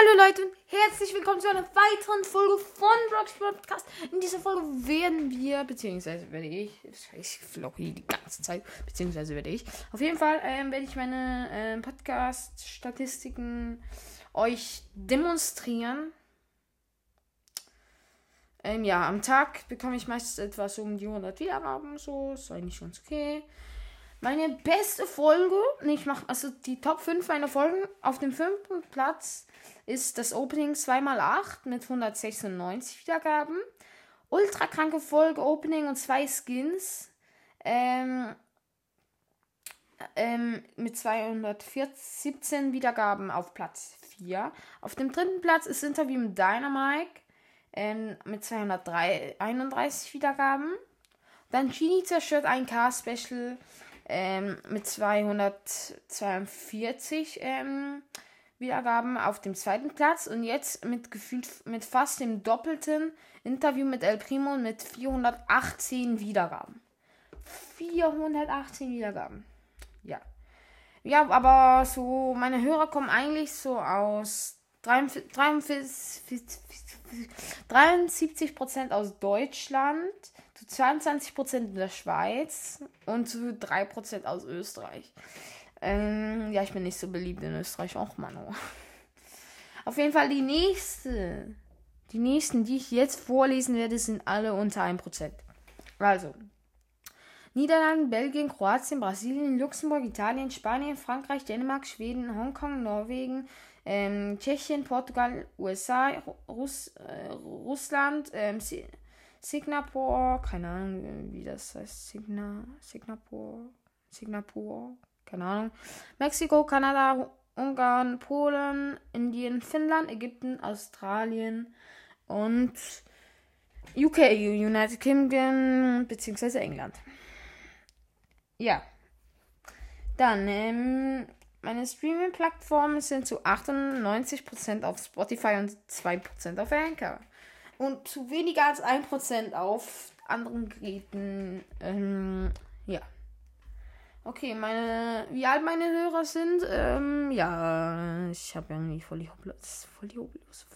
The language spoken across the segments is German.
Hallo Leute und herzlich willkommen zu einer weiteren Folge von Rocks Podcast. In dieser Folge werden wir, beziehungsweise werde ich, ich flocke hier die ganze Zeit, beziehungsweise werde ich, auf jeden Fall ähm, werde ich meine ähm, Podcast-Statistiken euch demonstrieren. Ähm, ja, am Tag bekomme ich meistens etwas um die 100 Wiedergaben, so, ist eigentlich ganz okay. Meine beste Folge, ich mache also die Top 5 meiner Folgen. Auf dem fünften Platz ist das Opening 2x8 mit 196 Wiedergaben. Ultra kranke Folge, Opening und zwei Skins. Ähm, ähm, mit 217 Wiedergaben auf Platz 4. Auf dem dritten Platz ist Interview mit Dynamite ähm, mit 231 Wiedergaben. Dann Genie zerstört ein K-Special ähm, mit 242 ähm, Wiedergaben auf dem zweiten Platz und jetzt mit gefühlt mit fast dem doppelten Interview mit El Primo mit 418 Wiedergaben. 418 Wiedergaben. Ja. Ja, aber so, meine Hörer kommen eigentlich so aus 73% aus Deutschland, zu 22% in der Schweiz und zu 3% aus Österreich. Ähm, ja, ich bin nicht so beliebt in Österreich. auch Mano. Auf jeden Fall die nächste. Die nächsten, die ich jetzt vorlesen werde, sind alle unter 1%. Also. Niederlande, Belgien, Kroatien, Brasilien, Luxemburg, Italien, Spanien, Frankreich, Dänemark, Schweden, Hongkong, Norwegen, ähm, Tschechien, Portugal, USA, Russ, äh, Russland, ähm, Singapur, keine Ahnung, wie das heißt, Singapur, Singapur, keine Ahnung, Mexiko, Kanada, Ungarn, Polen, Indien, Finnland, Ägypten, Australien und UK, United Kingdom bzw. England. Ja. Dann, ähm, meine Streaming-Plattformen sind zu 98% auf Spotify und 2% auf Anchor. Und zu weniger als 1% auf anderen Geräten. Ähm, ja. Okay, meine. Wie alt meine Hörer sind? Ähm, ja, ich habe irgendwie voll die, voll die hobellose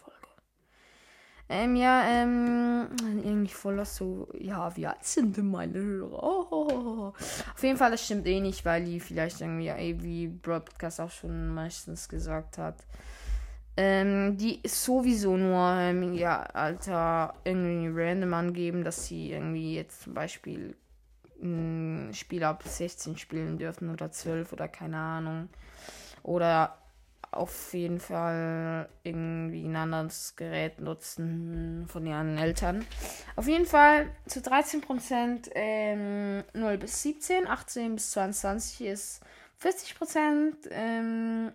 ähm, ja, ähm, irgendwie voll so, ja, wie alt sind denn meine Hörer? Oh, oh, oh. Auf jeden Fall, das stimmt eh nicht, weil die vielleicht irgendwie, ey, wie Broadcast auch schon meistens gesagt hat, ähm, die sowieso nur, ähm, ja, Alter, irgendwie random angeben, dass sie irgendwie jetzt zum Beispiel ein Spiel ab 16 spielen dürfen oder 12 oder keine Ahnung. Oder auf jeden Fall irgendwie ein anderes Gerät nutzen von ihren Eltern. Auf jeden Fall zu 13% ähm, 0 bis 17, 18 bis 22 ist 40%, ähm,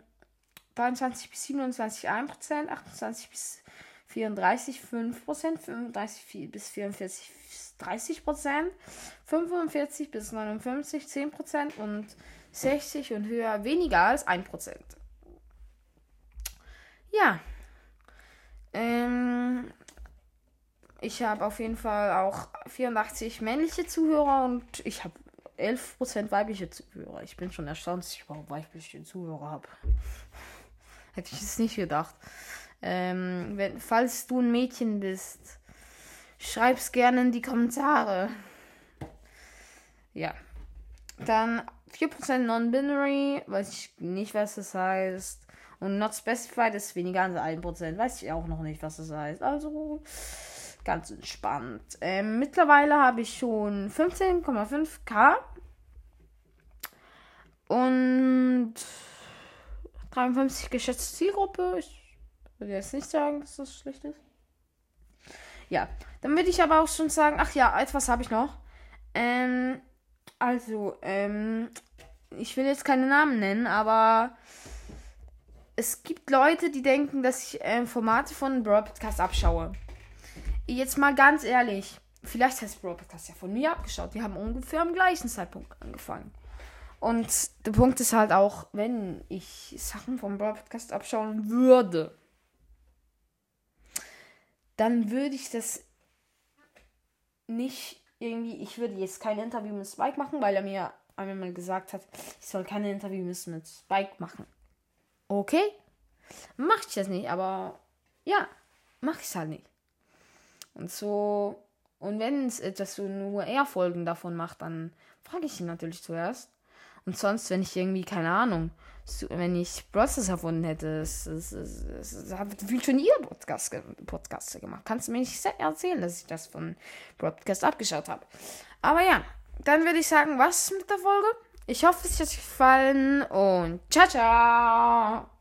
23 bis 27 1%, 28 bis 34 5%, 35 bis 44 30%, 45 bis 59 10% und 60 und höher weniger als 1%. Ja. Ähm, ich habe auf jeden Fall auch 84 männliche Zuhörer und ich habe 11% weibliche Zuhörer. Ich bin schon erstaunt, dass ich überhaupt weibliche Zuhörer habe. Hätte ich es nicht gedacht. Ähm, wenn, falls du ein Mädchen bist, schreib's gerne in die Kommentare. Ja. Dann 4% Non-Binary, weiß ich nicht, was das heißt. Und not specified ist weniger als 1%. Weiß ich auch noch nicht, was das heißt. Also ganz entspannt. Ähm, mittlerweile habe ich schon 15,5k. Und 53 geschätzte Zielgruppe. Ich würde jetzt nicht sagen, dass das schlecht ist. Ja, dann würde ich aber auch schon sagen, ach ja, etwas habe ich noch. Ähm, also, ähm, ich will jetzt keine Namen nennen, aber es gibt Leute, die denken, dass ich äh, Formate von Broadcast abschaue. Jetzt mal ganz ehrlich, vielleicht heißt Broadcast ja von mir abgeschaut. Die haben ungefähr am gleichen Zeitpunkt angefangen. Und der Punkt ist halt auch, wenn ich Sachen vom Broadcast abschauen würde, dann würde ich das nicht irgendwie, ich würde jetzt kein Interview mit Spike machen, weil er mir einmal gesagt hat, ich soll keine Interviews mit Spike machen. Okay. mache ich das nicht. Aber ja, mache ich es halt nicht. Und so, und wenn es etwas so nur er Folgen davon macht, dann frage ich ihn natürlich zuerst. Und sonst, wenn ich irgendwie, keine Ahnung, wenn ich Process erfunden hätte, es, es, es, es hat viel schon ihr Podcast, Podcast gemacht. Kannst du mir nicht erzählen, dass ich das von Broadcast abgeschaut habe. Aber ja, dann würde ich sagen, was mit der Folge? Ich hoffe, es hat euch gefallen und ciao, ciao!